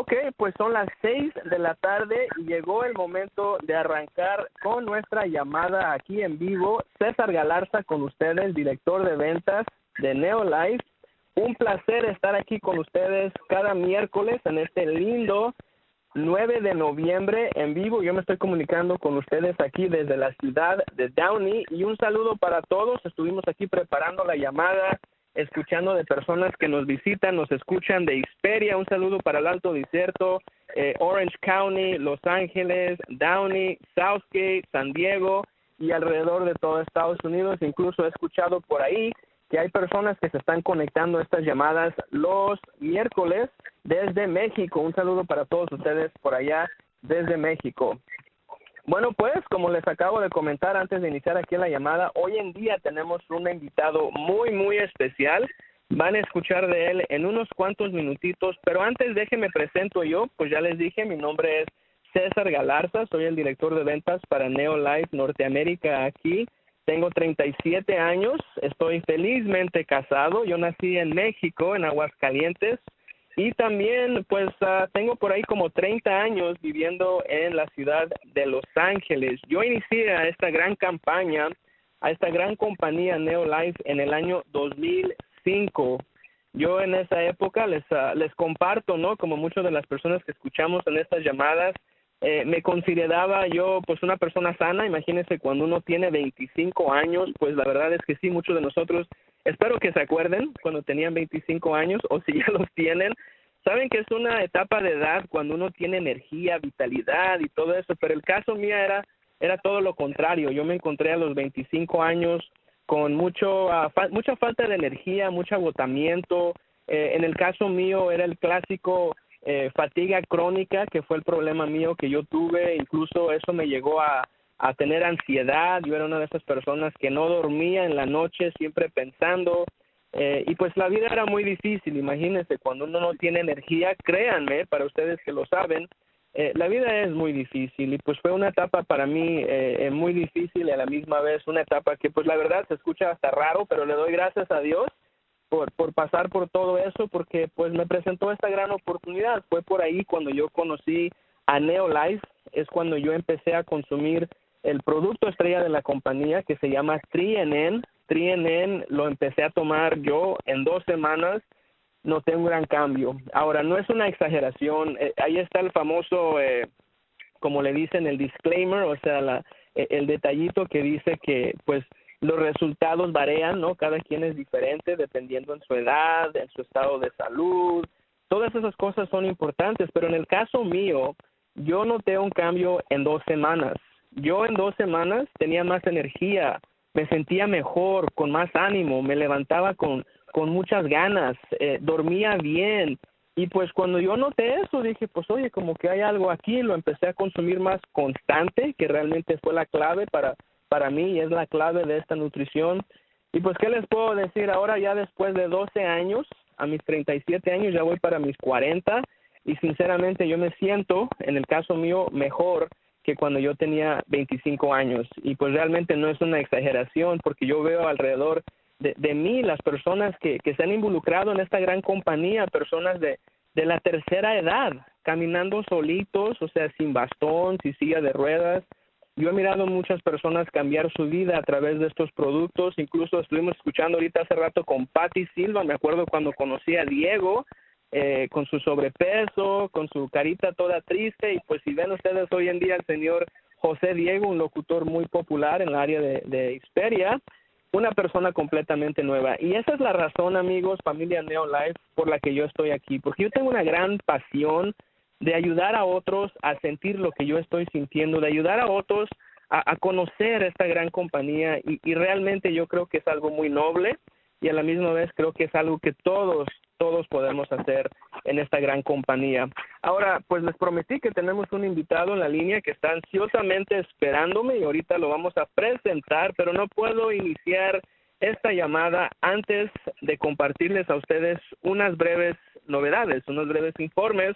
Ok, pues son las seis de la tarde y llegó el momento de arrancar con nuestra llamada aquí en vivo. César Galarza con ustedes, director de ventas de Neolife. Un placer estar aquí con ustedes cada miércoles en este lindo 9 de noviembre en vivo. Yo me estoy comunicando con ustedes aquí desde la ciudad de Downey y un saludo para todos. Estuvimos aquí preparando la llamada escuchando de personas que nos visitan, nos escuchan de Hisperia, un saludo para el Alto Desierto, eh, Orange County, Los Ángeles, Downey, Southgate, San Diego y alrededor de todo Estados Unidos. Incluso he escuchado por ahí que hay personas que se están conectando estas llamadas los miércoles desde México. Un saludo para todos ustedes por allá desde México. Bueno, pues como les acabo de comentar antes de iniciar aquí la llamada, hoy en día tenemos un invitado muy, muy especial. Van a escuchar de él en unos cuantos minutitos, pero antes déjenme presento yo, pues ya les dije, mi nombre es César Galarza, soy el director de ventas para Neolife Norteamérica aquí. Tengo 37 años, estoy felizmente casado, yo nací en México, en Aguascalientes, y también, pues, ah, tengo por ahí como 30 años viviendo en la ciudad de Los Ángeles. Yo inicié a esta gran campaña, a esta gran compañía Neolife en el año 2005. Yo en esa época les, ah, les comparto, ¿no? Como muchas de las personas que escuchamos en estas llamadas, eh, me consideraba yo pues una persona sana, imagínense cuando uno tiene 25 años, pues la verdad es que sí, muchos de nosotros, espero que se acuerden cuando tenían 25 años o si ya los tienen, saben que es una etapa de edad cuando uno tiene energía, vitalidad y todo eso, pero el caso mío era, era todo lo contrario, yo me encontré a los 25 años con mucho, ah, mucha falta de energía, mucho agotamiento, eh, en el caso mío era el clásico eh, fatiga crónica, que fue el problema mío que yo tuve, incluso eso me llegó a, a tener ansiedad, yo era una de esas personas que no dormía en la noche, siempre pensando, eh, y pues la vida era muy difícil, imagínense, cuando uno no tiene energía, créanme, para ustedes que lo saben, eh, la vida es muy difícil y pues fue una etapa para mí eh, muy difícil y a la misma vez una etapa que pues la verdad se escucha hasta raro, pero le doy gracias a Dios por, por pasar por todo eso, porque pues me presentó esta gran oportunidad. Fue por ahí cuando yo conocí a Neolife, es cuando yo empecé a consumir el producto estrella de la compañía que se llama TriNN. TriNN lo empecé a tomar yo en dos semanas, noté un gran cambio. Ahora, no es una exageración, eh, ahí está el famoso, eh, como le dicen, el disclaimer, o sea, la, eh, el detallito que dice que pues los resultados varían, ¿no? Cada quien es diferente dependiendo en su edad, en su estado de salud. Todas esas cosas son importantes, pero en el caso mío, yo noté un cambio en dos semanas. Yo en dos semanas tenía más energía, me sentía mejor, con más ánimo, me levantaba con, con muchas ganas, eh, dormía bien. Y pues cuando yo noté eso, dije, pues oye, como que hay algo aquí, lo empecé a consumir más constante, que realmente fue la clave para para mí es la clave de esta nutrición. Y pues, ¿qué les puedo decir? Ahora ya después de 12 años, a mis 37 años, ya voy para mis 40 y sinceramente yo me siento, en el caso mío, mejor que cuando yo tenía 25 años. Y pues realmente no es una exageración porque yo veo alrededor de, de mí las personas que, que se han involucrado en esta gran compañía, personas de, de la tercera edad, caminando solitos, o sea, sin bastón, sin silla de ruedas, yo he mirado muchas personas cambiar su vida a través de estos productos, incluso estuvimos escuchando ahorita hace rato con Patty Silva, me acuerdo cuando conocí a Diego, eh, con su sobrepeso, con su carita toda triste, y pues si ven ustedes hoy en día el señor José Diego, un locutor muy popular en el área de, de Hisperia, una persona completamente nueva. Y esa es la razón, amigos, familia Neolife, por la que yo estoy aquí, porque yo tengo una gran pasión de ayudar a otros a sentir lo que yo estoy sintiendo, de ayudar a otros a, conocer esta gran compañía y, y, realmente yo creo que es algo muy noble y a la misma vez creo que es algo que todos, todos podemos hacer en esta gran compañía. Ahora, pues les prometí que tenemos un invitado en la línea que está ansiosamente esperándome y ahorita lo vamos a presentar, pero no puedo iniciar esta llamada antes de compartirles a ustedes unas breves novedades, unos breves informes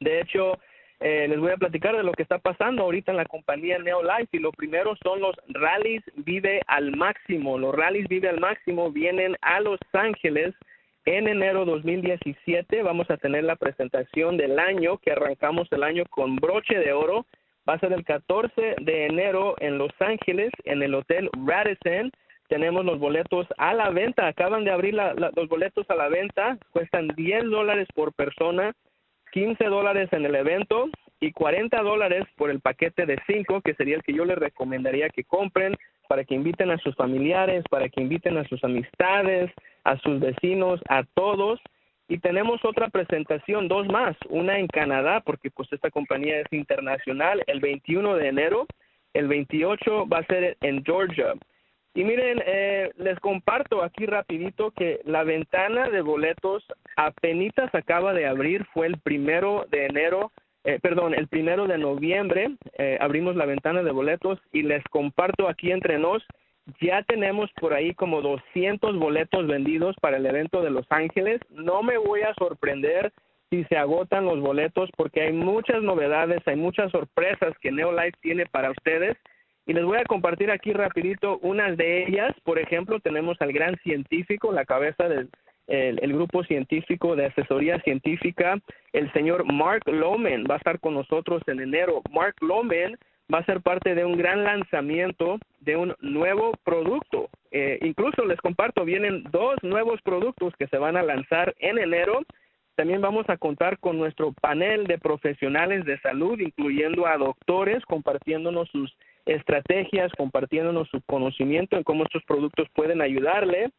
de hecho, eh, les voy a platicar de lo que está pasando ahorita en la compañía Neolife y lo primero son los rallies Vive al Máximo. Los rallies Vive al Máximo vienen a Los Ángeles en enero 2017 vamos a tener la presentación del año, que arrancamos el año con broche de oro. Va a ser el 14 de enero en Los Ángeles, en el Hotel Radisson. Tenemos los boletos a la venta. Acaban de abrir los boletos a la venta. Cuestan 10 dólares por persona, 15 dólares en el evento y 40 dólares por el paquete de 5, que sería el que yo les recomendaría que compren para que inviten a sus familiares, para que inviten a sus amistades, a sus vecinos, a todos. Y tenemos otra presentación, dos más, una en Canadá, porque pues esta compañía es internacional, el 21 de enero, el 28 va a ser en Georgia. Y miren, eh, les comparto aquí rapidito que la ventana de boletos apenas acaba de abrir, fue el primero de enero eh, perdón, el primero de noviembre eh, abrimos la ventana de boletos y les comparto aquí entre nos, ya tenemos por ahí como 200 boletos vendidos para el evento de Los Ángeles. No me voy a sorprender si se agotan los boletos porque hay muchas novedades, hay muchas sorpresas que Neolife tiene para ustedes y les voy a compartir aquí rapidito unas de ellas. Por ejemplo, tenemos al gran científico, la cabeza del el, grupo científico de asesoría científica, el señor Mark Loman va a estar con nosotros en enero. Mark Loman va a ser parte de un gran lanzamiento de un nuevo producto. Eh, incluso les comparto, vienen dos nuevos productos que se van a lanzar en enero. También vamos a contar con nuestro panel de profesionales de salud, incluyendo a doctores, compartiéndonos sus estrategias, compartiéndonos su conocimiento en cómo estos productos pueden ayudarle.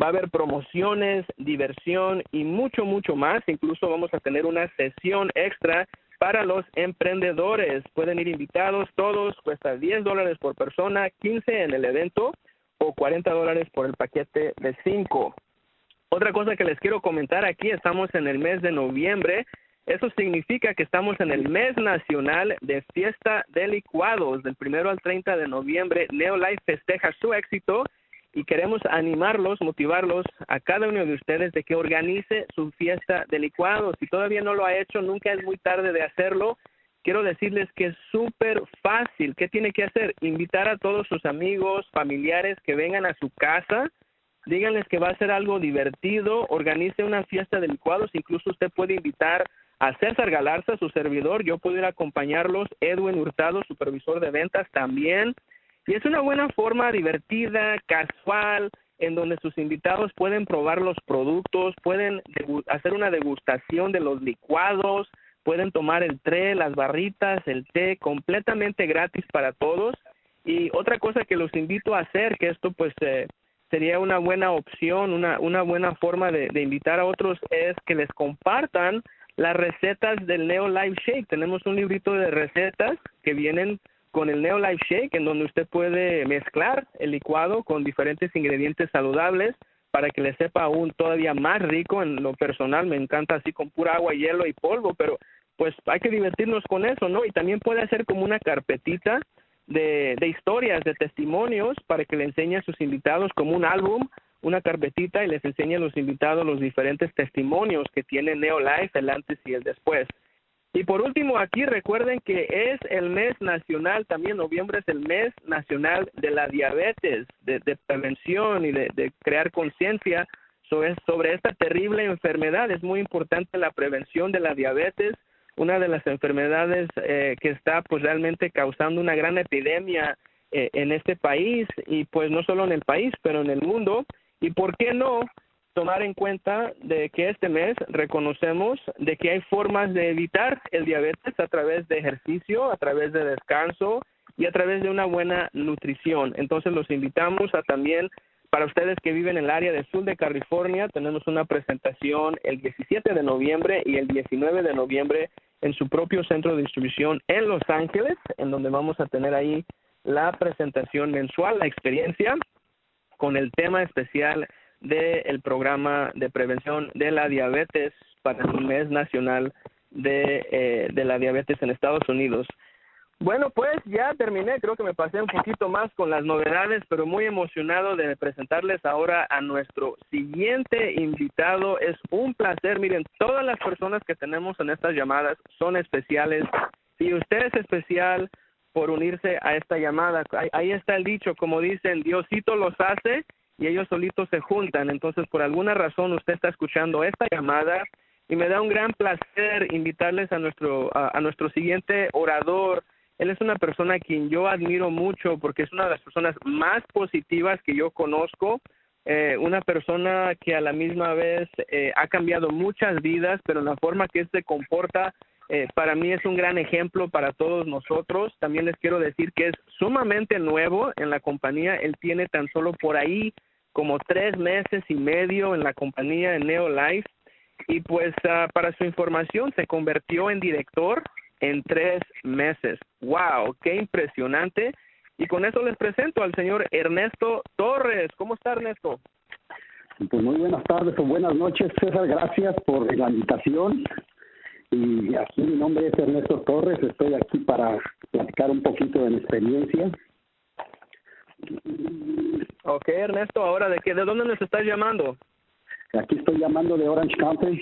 Va a haber promociones, diversión y mucho, mucho más. Incluso vamos a tener una sesión extra para los emprendedores. Pueden ir invitados todos, cuesta 10 dólares por persona, 15 en el evento o 40 dólares por el paquete de 5. Otra cosa que les quiero comentar aquí, estamos en el mes de noviembre. Eso significa que estamos en el mes nacional de fiesta de licuados. Del primero al 30 de noviembre, Neolife festeja su éxito y queremos animarlos, motivarlos a cada uno de ustedes de que organice su fiesta de licuados. Si todavía no lo ha hecho, nunca es muy tarde de hacerlo. Quiero decirles que es súper fácil. ¿Qué tiene que hacer? Invitar a todos sus amigos, familiares que vengan a su casa. Díganles que va a ser algo divertido. Organice una fiesta de licuados. Incluso usted puede invitar a César Galarza, su servidor. Yo puedo ir a acompañarlos. Edwin Hurtado, supervisor de ventas, también. Y es una buena forma divertida, casual, en donde sus invitados pueden probar los productos, pueden hacer una degustación de los licuados, pueden tomar el té, las barritas, el té, completamente gratis para todos. Y otra cosa que los invito a hacer, que esto pues eh, sería una buena opción, una, una buena forma de, de, invitar a otros, es que les compartan las recetas del Neo Live Shake. Tenemos un librito de recetas que vienen con el Neo Life Shake, en donde usted puede mezclar el licuado con diferentes ingredientes saludables para que le sepa aún todavía más rico. En lo personal me encanta así con pura agua, hielo y polvo, pero pues hay que divertirnos con eso, ¿no? Y también puede hacer como una carpetita de, de historias, de testimonios, para que le enseñe a sus invitados como un álbum, una carpetita y les enseñe a los invitados los diferentes testimonios que tiene Neo Life, el antes y el después. Y por último, aquí recuerden que es el mes nacional, también noviembre es el mes nacional de la diabetes, de, prevención y de, crear conciencia sobre, sobre esta terrible enfermedad. Es muy importante la prevención de la diabetes, una de las enfermedades eh, que está pues realmente causando una gran epidemia eh, en este país y pues no solo en el país, pero en el mundo. Y por qué no tomar en cuenta de que este mes reconocemos de que hay formas de evitar el diabetes a través de ejercicio, a través de descanso y a través de una buena nutrición. Entonces los invitamos a también para ustedes que viven en el área del sur de California, tenemos una presentación el 17 de noviembre y el 19 de noviembre en su propio centro de distribución en Los Ángeles, en donde vamos a tener ahí la presentación mensual, la experiencia, con el tema especial del programa de prevención de la diabetes para el mes nacional de, eh, de la diabetes en Estados Unidos. Bueno, pues ya terminé, creo que me pasé un poquito más con las novedades, pero muy emocionado de presentarles ahora a nuestro siguiente invitado. Es un placer, miren, todas las personas que tenemos en estas llamadas son especiales y usted es especial por unirse a esta llamada. Ahí está el dicho, como dicen, Diosito los hace y ellos solitos se juntan. Entonces, por alguna razón, usted está escuchando esta llamada y me da un gran placer invitarles a nuestro, a, nuestro siguiente orador. Él es una persona a quien yo admiro mucho porque es una de las personas más positivas que yo conozco. Eh, una persona que a la misma vez eh, ha cambiado muchas vidas, pero la forma que él se comporta eh, para mí es un gran ejemplo para todos nosotros. También les quiero decir que es sumamente nuevo en la compañía. Él tiene tan solo por ahí como tres meses y medio en la compañía en Neolife. Y pues ah, para su información se convirtió en director en tres meses. ¡Wow! ¡Qué impresionante! Y con eso les presento al señor Ernesto Torres. ¿Cómo está Ernesto? Pues muy buenas tardes o buenas noches, César. Gracias por la invitación. Y aquí mi nombre es Ernesto Torres, estoy aquí para platicar un poquito de mi experiencia. Ok, Ernesto, ahora de qué, de dónde nos estás llamando? Aquí estoy llamando de Orange County.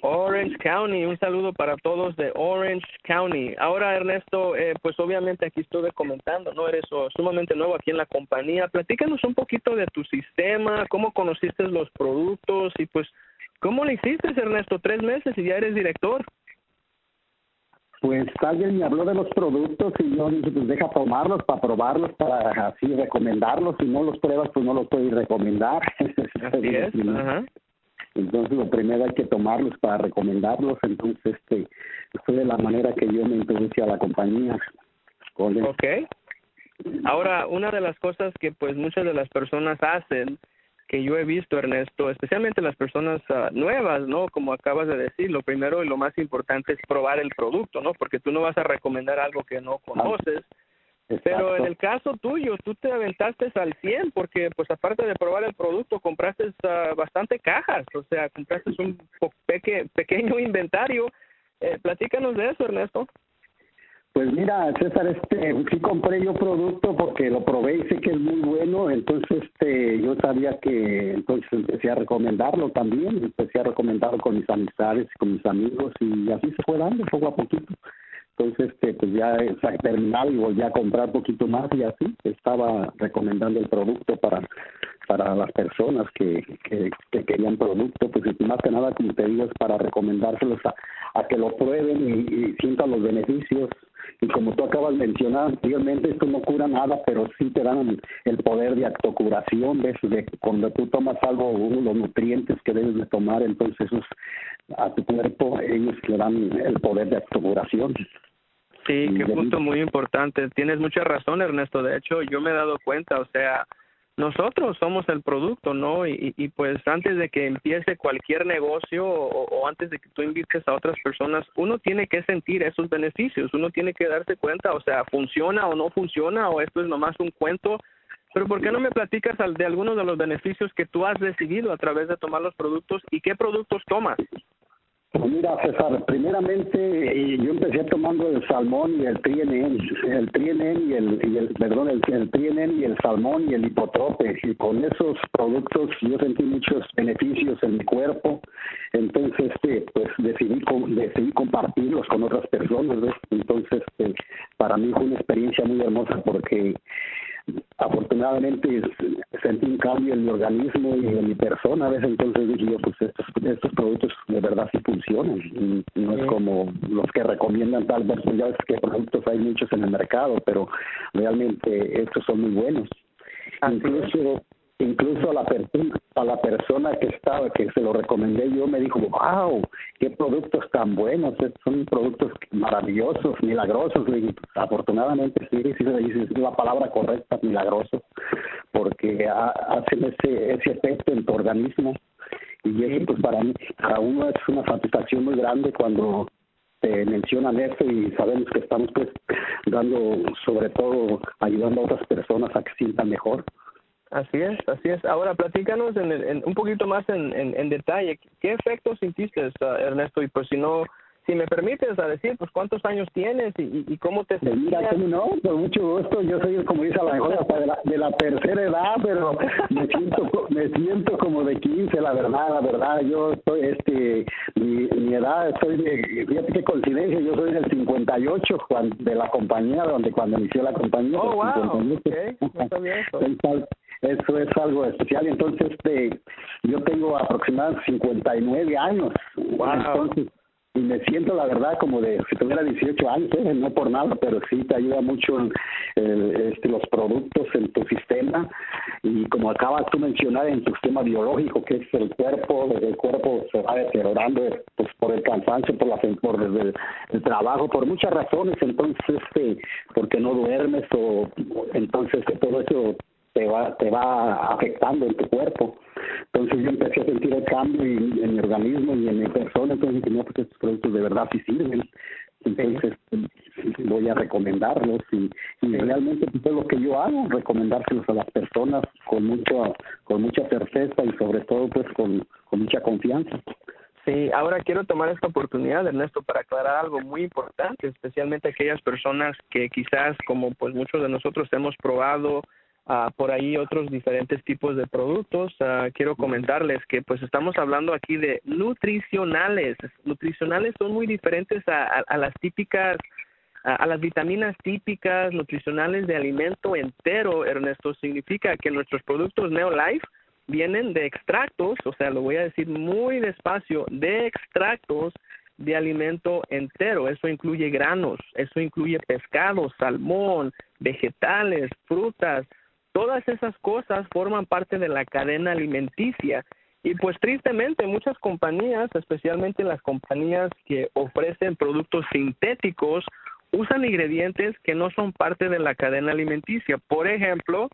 Orange County, un saludo para todos de Orange County. Ahora, Ernesto, eh, pues obviamente aquí estuve comentando, ¿no? Eres oh, sumamente nuevo aquí en la compañía. Platícanos un poquito de tu sistema, cómo conociste los productos y pues, ¿cómo lo hiciste, Ernesto? Tres meses y ya eres director. Pues alguien me habló de los productos y yo dije, pues deja tomarlos para probarlos, para así recomendarlos. Si no los pruebas, pues no los puedo recomendar. Así es. Entonces, lo primero hay que tomarlos para recomendarlos. Entonces, este, fue de la manera que yo me introducí a la compañía. Ok. Ahora, una de las cosas que pues muchas de las personas hacen que yo he visto, Ernesto, especialmente las personas ah, nuevas, ¿no? Como acabas de decir, lo primero y lo más importante es probar el producto, ¿no? Porque tú no vas a recomendar algo que no conoces. Pero en el caso tuyo, tú te aventaste al 100 porque, pues, aparte de probar el producto, compraste uh, bastante cajas, o sea, compraste un peque pequeño inventario. Eh, platícanos de eso, Ernesto. Pues mira, César, este, sí compré yo producto porque lo probé y sé que es muy bueno, entonces este, yo sabía que entonces empecé a recomendarlo también, empecé a recomendarlo con mis amistades, con mis amigos y así se fue dando poco a poquito. Entonces, este, pues ya terminaba y volví a comprar poquito más y así estaba recomendando el producto para para las personas que, que, querían producto, pues más que nada, como te digo, para recomendárselos a, a que lo prueben y, y sientan los beneficios y como tú acabas de mencionar anteriormente, esto no cura nada, pero sí te dan el poder de actocuración, ¿ves? De cuando tú tomas algo, uno los nutrientes que debes de tomar, entonces esos, a tu cuerpo ellos le dan el poder de actocuración. Sí, qué punto muy importante. Tienes mucha razón, Ernesto. De hecho, yo me he dado cuenta, o sea, nosotros somos el producto, ¿no? Y, y, pues antes de que empiece cualquier negocio o, o, antes de que tú invites a otras personas, uno tiene que sentir esos beneficios, uno tiene que darse cuenta, o sea, funciona o no funciona o esto es nomás un cuento. Pero ¿por qué no me platicas de algunos de los beneficios que tú has recibido a través de tomar los productos y qué productos tomas? Pues mira, César, primeramente yo empecé tomando el salmón y el trienen, el trienen y el, perdón, el, el y el salmón y el hipotrope. Y con esos productos yo sentí muchos beneficios en mi cuerpo. Entonces, este, pues decidí, decidí compartirlos con otras personas. Entonces, este, para mí fue una experiencia muy hermosa porque afortunadamente sentí un cambio en mi organismo y en mi persona a veces entonces dije yo pues estos estos productos de verdad sí funcionan no es como los que recomiendan tal vez ya ves que productos hay muchos en el mercado pero realmente estos son muy buenos. Incluso incluso a la persona a la persona que estaba que se lo recomendé yo me dijo wow qué productos tan buenos son productos maravillosos milagrosos y afortunadamente sí sí es la palabra correcta milagroso porque hacen ese ese efecto en tu organismo y eso pues para mí para uno es una satisfacción muy grande cuando te mencionan eso y sabemos que estamos pues dando sobre todo ayudando a otras personas a que sientan mejor Así es, así es. Ahora, platícanos en, en un poquito más en, en, detalle. ¿Qué efectos sintiste, uh, Ernesto? Y pues si no, si me permites a decir, pues cuántos años tienes y, y, cómo te sentías. Mira, no, por mucho gusto. Yo soy, como dice a lo mejor, hasta de la, de la tercera edad, pero me siento, me siento como de 15, la verdad, la verdad. Yo estoy, este, mi, mi edad, soy de, fíjate qué coincidencia, yo soy del 58, cuando, de la compañía, donde cuando inició la compañía. Oh, wow. Okay. No eso es algo especial. Entonces, este, yo tengo aproximadamente 59 años. Entonces, y me siento la verdad como de si tuviera 18 años, ¿eh? no por nada, pero sí te ayuda mucho este, los productos en tu sistema y como acabas tú mencionar en tu sistema biológico que es el cuerpo, el cuerpo se va deteriorando pues por el cansancio, por la por el, el trabajo, por muchas razones, entonces este porque no duermes o entonces todo eso te va te va afectando en tu cuerpo. Entonces yo empecé a sentir el cambio en, mi organismo y en mi persona, entonces dije, no, pues estos productos de verdad sí sirven. Entonces voy a recomendarlos y, y realmente pues, es lo que yo hago, recomendárselos a las personas con mucho, con mucha certeza y sobre todo pues con, con mucha confianza. Sí, ahora quiero tomar esta oportunidad, Ernesto, para aclarar algo muy importante, especialmente aquellas personas que quizás, como pues muchos de nosotros hemos probado uh, por ahí otros diferentes tipos de productos. Uh, quiero comentarles que pues estamos hablando aquí de nutricionales. Nutricionales son muy diferentes a, a, a las típicas a, las vitaminas típicas nutricionales de alimento entero, Ernesto, significa que nuestros productos Neolife vienen de extractos, o sea, lo voy a decir muy despacio, de extractos de alimento entero. Eso incluye granos, eso incluye pescado, salmón, vegetales, frutas, Todas esas cosas forman parte de la cadena alimenticia. Y pues tristemente muchas compañías, especialmente las compañías que ofrecen productos sintéticos, usan ingredientes que no son parte de la cadena alimenticia. Por ejemplo,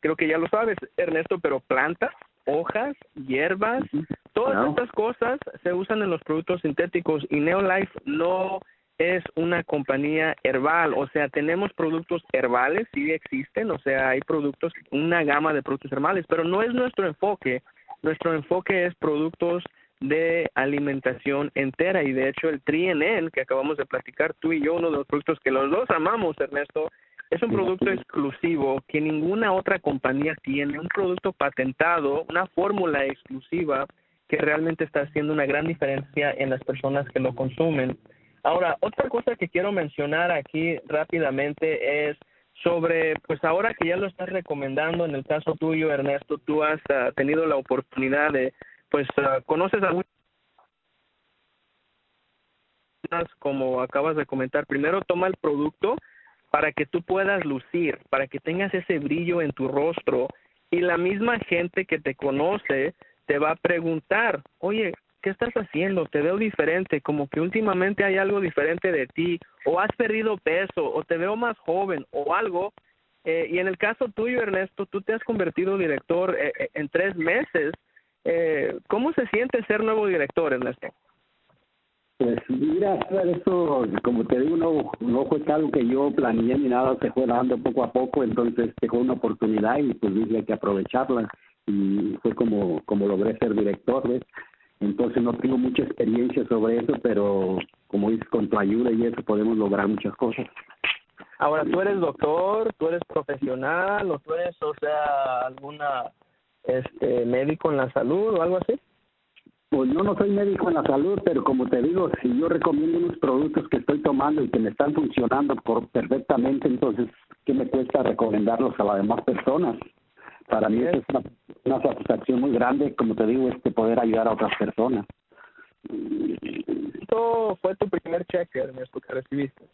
creo que ya lo sabes, Ernesto, pero plantas, hojas, hierbas, todas estas cosas se usan en los productos sintéticos y Neolife no es una compañía herbal, o sea, tenemos productos herbales, sí existen, o sea, hay productos, una gama de productos herbales, pero no es nuestro enfoque. Nuestro enfoque es productos de alimentación entera y de hecho el TriNN que acabamos de platicar tú y yo, uno de los productos que los dos amamos, Ernesto, es un producto exclusivo que ninguna otra compañía tiene, un producto patentado, una fórmula exclusiva que realmente está haciendo una gran diferencia en las personas que lo consumen. Ahora, otra cosa que quiero mencionar aquí rápidamente es sobre, pues ahora que ya lo estás recomendando, en el caso tuyo, Ernesto, tú has ah, tenido la oportunidad de, pues, uh, conoces a muchas como acabas de comentar, primero toma el producto para que tú puedas lucir, para que tengas ese brillo en tu rostro y la misma gente que te conoce te va a preguntar, oye, ¿qué estás haciendo? Te veo diferente, como que últimamente hay algo diferente de ti, o has perdido peso, o te veo más joven, o algo. Eh, y en el caso tuyo, Ernesto, tú te has convertido director eh, eh, en tres meses. Eh, ¿Cómo se siente ser nuevo director, Ernesto? Pues mira, eso, como te digo, no, no fue algo que yo planeé ni nada, se fue dando poco a poco, entonces dejó una oportunidad y pues dije hay que aprovecharla y fue como, como logré ser director, ¿ves? Entonces no tengo mucha experiencia sobre eso, pero como dices, con tu ayuda y eso podemos lograr muchas cosas. Ahora, ¿tú eres doctor, tú eres profesional o tú eres, o sea, alguna este médico en la salud o algo así? Pues yo no soy médico en la salud, pero como te digo, si yo recomiendo unos productos que estoy tomando y que me están funcionando por perfectamente, entonces, ¿qué me cuesta recomendarlos a las demás personas? Para mí es una, una, satisfacción muy grande, como te digo, este poder ayudar a otras personas. ¿Esto fue tu primer cheque, Ernesto, que recibiste?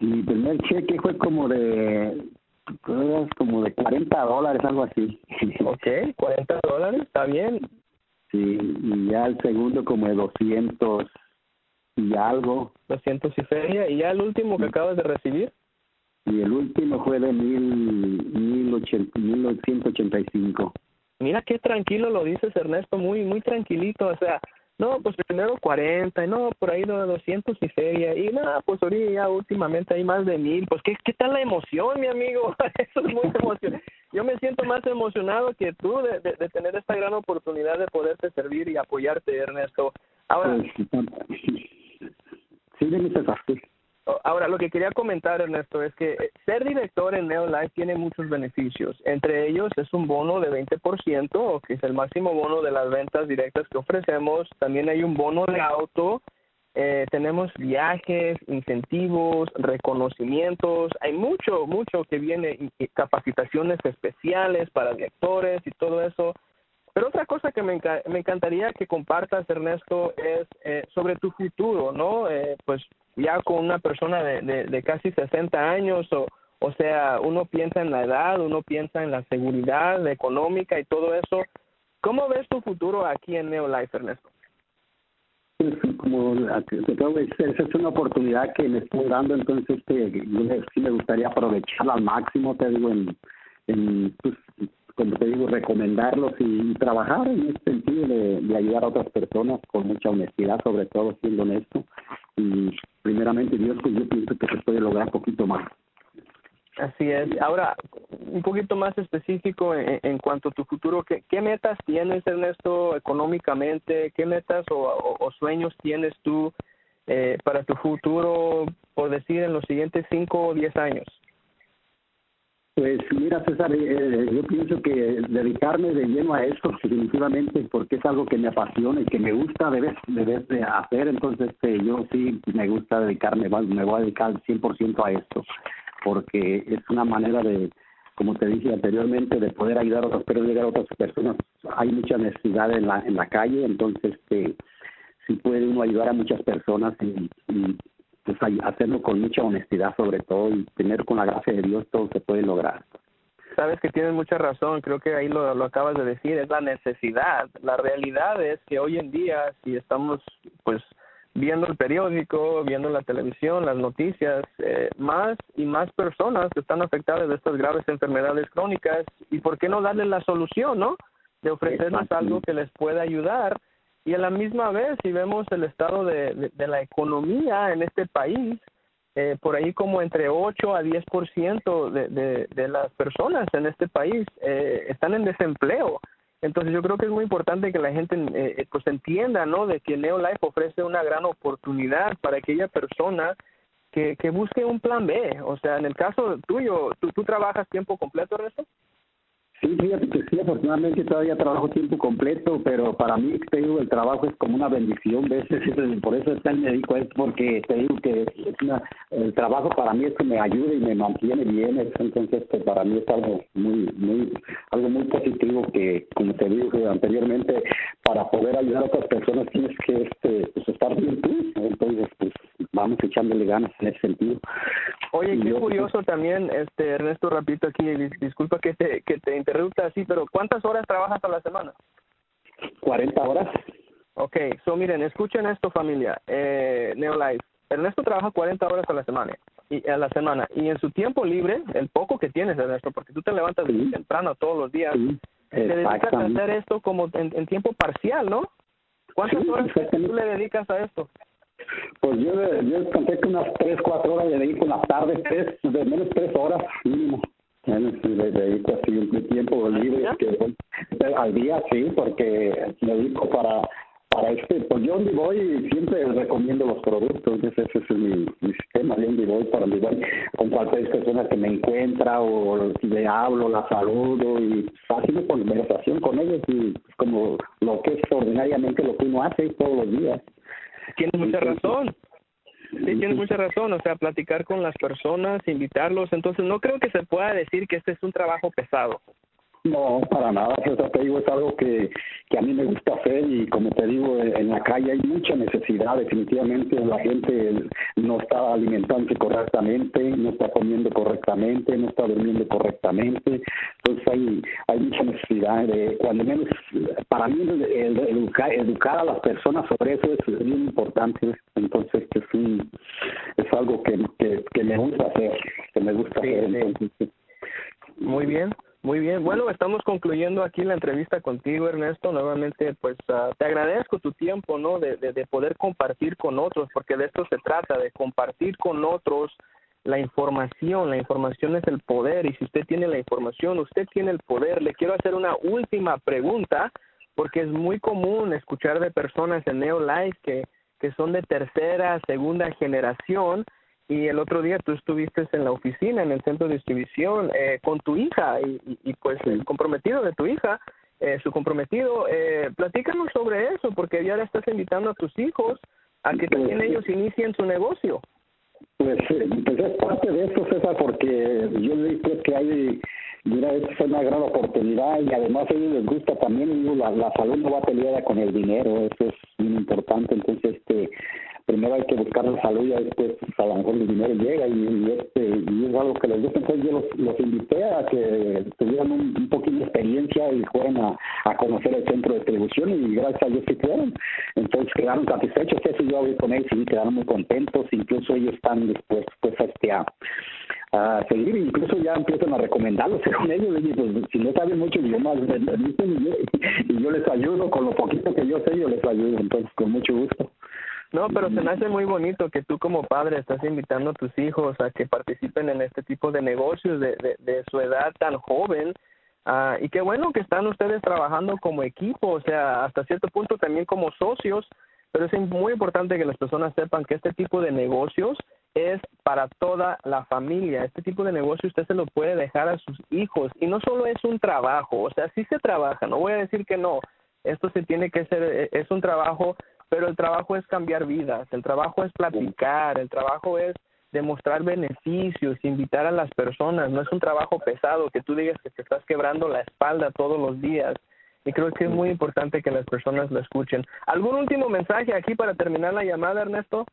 Mi primer cheque fue como de como de 40 dólares, algo así. Ok, 40 dólares, está bien. Sí, y ya el segundo como de 200 y algo. 200 y feria, ¿y ya el último que acabas de recibir? Y el último fue de mil, mil, ochenta, mil ochenta y cinco. Mira qué tranquilo lo dices, Ernesto, muy, muy tranquilito, o sea, no, pues primero 40, y no, por ahí de 200 y feria, y nada, pues ahorita ya últimamente hay más de mil, pues ¿qué, qué tal la emoción, mi amigo? Eso es muy emocionante. Yo me siento más emocionado que tú de, de, tener esta gran oportunidad de poderte servir y apoyarte, Ernesto. Ahora... Pues, sí, me sí, Ahora, lo que quería comentar, Ernesto, es que eh, ser director en Neolife tiene muchos beneficios. Entre ellos es un bono de 20%, que es el máximo bono de las ventas directas que ofrecemos. También hay un bono de auto eh, tenemos viajes, incentivos, reconocimientos, hay mucho, mucho que viene, capacitaciones especiales para directores y todo eso. Pero otra cosa que me, me encantaría que compartas, Ernesto, es eh, sobre tu futuro, ¿no? Eh, pues ya con una persona de, de, de casi 60 años, o, o sea, uno piensa en la edad, uno piensa en la seguridad económica y todo eso. ¿Cómo ves tu futuro aquí en Neolife, Ernesto? como esa es una oportunidad que me estoy dando, entonces este, sí me gustaría aprovecharla al máximo, te digo, en, en pues, como te digo, recomendarlos y, trabajar en este sentido de, ayudar a otras personas con mucha honestidad, sobre todo siendo honesto. Y primeramente Dios, pues yo pienso que se puede lograr un poquito más. Así es. Ahora, un poquito más específico en, cuanto a tu futuro, ¿qué, ¿qué, metas tienes, Ernesto, económicamente? ¿Qué metas o, sueños tienes tú eh, para tu futuro, por decir, en los siguientes cinco o diez años? Pues mira, César, eh, yo pienso que dedicarme de lleno a esto, definitivamente, porque es algo que me apasiona y que me gusta de vez de, hacer, entonces este, yo sí me gusta dedicarme, me voy a dedicar 100% a esto porque es una manera de, como te dije anteriormente, de poder ayudar a otras, pero llegar a otras personas. Hay mucha necesidad en la, en la calle, entonces este, si puede uno ayudar a muchas personas y, pues hacerlo con mucha honestidad sobre todo y tener con la gracia de Dios todo se puede lograr. Sabes que tienes mucha razón, creo que ahí lo, lo acabas de decir, es la necesidad. La realidad es que hoy en día, si estamos pues viendo el periódico, viendo la televisión, las noticias, eh, más y más personas están afectadas de estas graves enfermedades crónicas y por qué no darles la solución, ¿no? De ofrecerles algo que les pueda ayudar y a la misma vez si vemos el estado de, de, la economía en este país, eh, por ahí como entre 8 a 10% de, de, de las personas en este país eh, están en desempleo. Entonces yo creo que es muy importante que la gente eh, pues entienda, ¿no? De que Neolife ofrece una gran oportunidad para aquella persona que, que busque un plan B. O sea, en el caso tuyo, ¿tú, tú trabajas tiempo completo, Ernesto? Sí, fíjate que sí, afortunadamente todavía trabajo tiempo completo, pero para mí, te digo, el trabajo es como una bendición, veces, por eso está el médico, es porque te digo que es una, el trabajo para mí es que me ayuda y me mantiene bien, entonces pues, para mí es algo muy, muy, algo muy positivo que, como te digo anteriormente, para poder ayudar a otras personas tienes que este, pues, estar bien tú, entonces pues vamos echándole ganas en ese sentido. Oye, qué pues, curioso también, este Ernesto, rapidito aquí, disculpa que te, que te interrupta así, pero ¿cuántas horas trabajas a la semana? 40 horas. Ok, so miren, escuchen esto familia, eh, Neolife. Ernesto trabaja 40 horas a la semana y a la semana y en su tiempo libre, el poco que tienes Ernesto, porque tú te levantas muy temprano todos los días, te dedicas a hacer esto como en, tiempo parcial, ¿no? ¿Cuántas horas tú le dedicas a esto? Pues yo, yo conté que unas 3, 4 horas le dedico en las tardes, tres, de menos 3 horas mínimo. Le dedico así un tiempo libre que, al día, sí, porque me dedico para para este, pues yo donde voy siempre recomiendo los productos, ese, es mi, mi sistema, yo donde voy para donde voy, con cualquier persona que me encuentra o le hablo, la saludo y haciendo conversación con ellos y como lo que es ordinariamente lo que uno hace todos los días. Tienes mucha razón. Sí, tienes mucha razón, o sea, platicar con las personas, invitarlos, entonces no creo que se pueda decir que este es un trabajo pesado. No, para nada, eso te digo, es algo que, que a mí me gusta hacer y como te digo, en la calle hay mucha necesidad, definitivamente la gente no está alimentándose correctamente, no está comiendo correctamente, no está durmiendo correctamente, entonces hay, hay mucha necesidad de, cuando menos, para mí el, educar, educar a las personas sobre eso es bien importante, entonces es, un, es algo que, que, me gusta hacer, que me gusta hacer. Muy bien. Muy bien, bueno, estamos concluyendo aquí la entrevista contigo, Ernesto. Nuevamente, pues ah, te agradezco tu tiempo, ¿no? De, de, poder compartir con otros, porque de esto se trata, de compartir con otros la información. La información es el poder y si usted tiene la información, usted tiene el poder. Le quiero hacer una última pregunta, porque es muy común escuchar de personas en Neolife que, que son de tercera, segunda generación y el otro día tú estuviste en la oficina, en el centro de distribución, eh, con tu hija y, y, pues el comprometido de tu hija, eh, su comprometido. Eh, platícanos sobre eso, porque ya le estás invitando a tus hijos a que también ellos inicien su negocio. Pues, pues es parte de eso, César, porque yo digo que hay Mira, esta es una gran oportunidad y además a ellos les gusta también, la, la salud no va peleada con el dinero, eso es muy importante, entonces este primero hay que buscar la salud y después pues, a lo mejor el dinero llega y, este y es algo que les gusta. Entonces yo los, invité a que tuvieran un, poquito de experiencia y fueran a, a, conocer el centro de distribución y gracias a Dios sí fueron entonces quedaron satisfechos. Eso yo hablé con ellos y quedaron muy contentos. Incluso ellos están dispuestos pues este a, a seguir, incluso ya empiezan a recomendarlo según ellos, y pues si no saben mucho idiomas, y yo, y yo les ayudo, con lo poquito que yo sé, yo les ayudo, entonces con mucho gusto. No, pero se me hace muy bonito que tú como padre estás invitando a tus hijos a que participen en este tipo de negocios de, de, su edad tan joven. Uh, y qué bueno que están ustedes trabajando como equipo, o sea, hasta cierto punto también como socios, pero es muy importante que las personas sepan que este tipo de negocios es para toda la familia. Este tipo de negocio usted se lo puede dejar a sus hijos y no solo es un trabajo, o sea, sí se trabaja, no voy a decir que no, esto se tiene que hacer, e, es un trabajo, pero el trabajo es cambiar vidas, el trabajo es platicar, el trabajo es demostrar beneficios, invitar a las personas, no es un trabajo pesado que tú digas que te estás quebrando la espalda todos los días. Y creo que es muy importante que las personas lo escuchen. ¿Algún último mensaje aquí para terminar la llamada, Ernesto?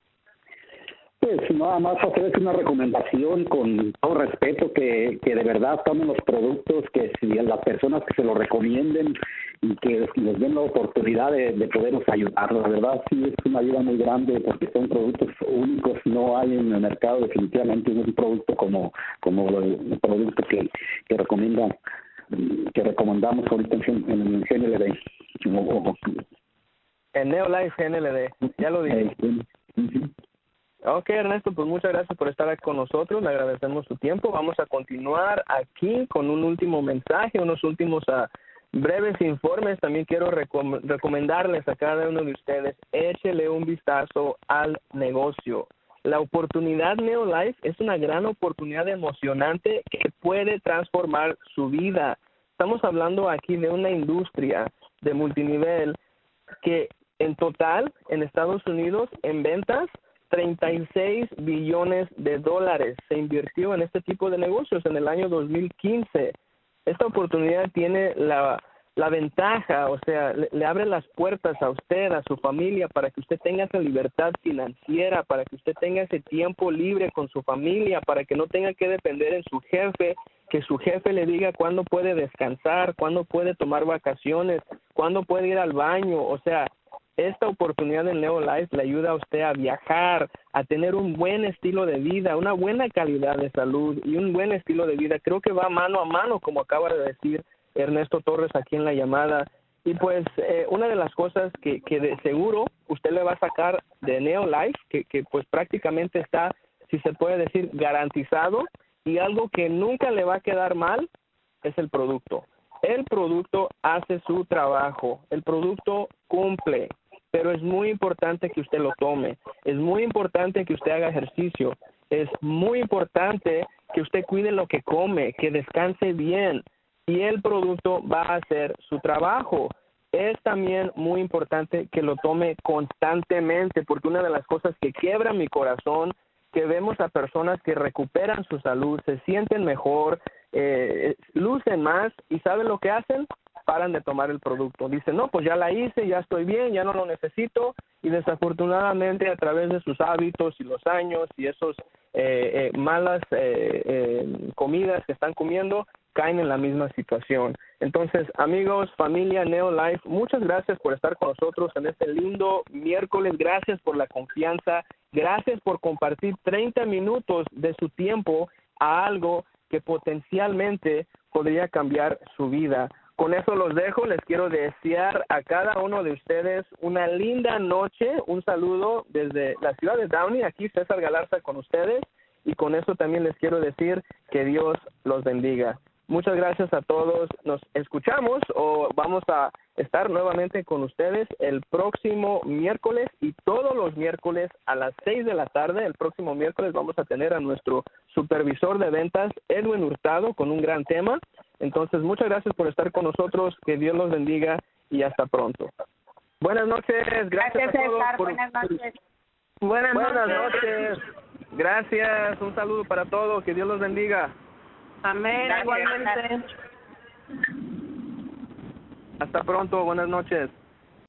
Pues nada más hacerles una recomendación con todo respeto que, que de verdad tomen los productos, que si las personas que se lo recomienden y que les den la oportunidad de, de poderlos ayudar, la verdad sí es una ayuda muy grande porque son productos únicos, no hay en el mercado definitivamente un producto como como el, producto que, que recomienda que recomendamos ahorita en, en GNLD. En Neolife GNLD, ya lo dije. Ok, Ernesto, pues muchas gracias por estar con nosotros. Le agradecemos su tiempo. Vamos a continuar aquí con un último mensaje, unos últimos uh, breves informes. También quiero recom recomendarles a cada uno de ustedes, échele un vistazo al negocio. La oportunidad Neolife es una gran oportunidad emocionante que puede transformar su vida. Estamos hablando aquí de una industria de multinivel que en total en Estados Unidos en ventas 36 billones de dólares se invirtió en este tipo de negocios en el año 2015. Esta oportunidad tiene la, la ventaja, o sea, le, le, abre las puertas a usted, a su familia, para que usted tenga esa libertad financiera, para que usted tenga ese tiempo libre con su familia, para que no tenga que depender en su jefe, que su jefe le diga cuándo puede descansar, cuándo puede tomar vacaciones, cuándo puede ir al baño, o sea, esta oportunidad en Leo Life le ayuda a usted a viajar, a tener un buen estilo de vida, una buena calidad de salud y un buen estilo de vida. Creo que va mano a mano, como acaba de decir Ernesto Torres aquí en la llamada. Y pues eh, una de las cosas que, que de seguro usted le va a sacar de Neo Life, que, que pues prácticamente está, si se puede decir, garantizado, y algo que nunca le va a quedar mal, es el producto. El producto hace su trabajo, el producto cumple, pero es muy importante que usted lo tome, es muy importante que usted haga ejercicio, es muy importante que usted cuide lo que come, que descanse bien y el producto va a hacer su trabajo. Es también muy importante que lo tome constantemente porque una de las cosas que quiebra mi corazón que vemos a personas que recuperan su salud, se sienten mejor, eh, lucen más y saben lo que hacen, paran de tomar el producto. Dicen, no, pues ya la hice, ya estoy bien, ya no lo necesito. Y desafortunadamente a través de sus hábitos y los años y esos eh, eh, malas eh, eh, comidas que están comiendo, caen en la misma situación. Entonces, amigos, familia Neo Life, muchas gracias por estar con nosotros en este lindo miércoles. Gracias por la confianza. Gracias por compartir 30 minutos de su tiempo a algo que potencialmente podría cambiar su vida. Con eso los dejo. Les quiero desear a cada uno de ustedes una linda noche. Un saludo desde la ciudad de Downey. Aquí César Galarza con ustedes. Y con eso también les quiero decir que Dios los bendiga. Muchas gracias a todos. Nos escuchamos o vamos a estar nuevamente con ustedes el próximo miércoles y todos los miércoles a las seis de la tarde. El próximo miércoles vamos a tener a nuestro supervisor de ventas, Edwin Hurtado, con un gran tema. Entonces, muchas gracias por estar con nosotros. Que Dios los bendiga y hasta pronto. Buenas noches. Gracias, gracias a todos. Por... Buenas noches. Buenas, Buenas noches. noches. Gracias, un saludo para todos, que Dios los bendiga. Amén, Gracias. igualmente. Hasta pronto, buenas noches.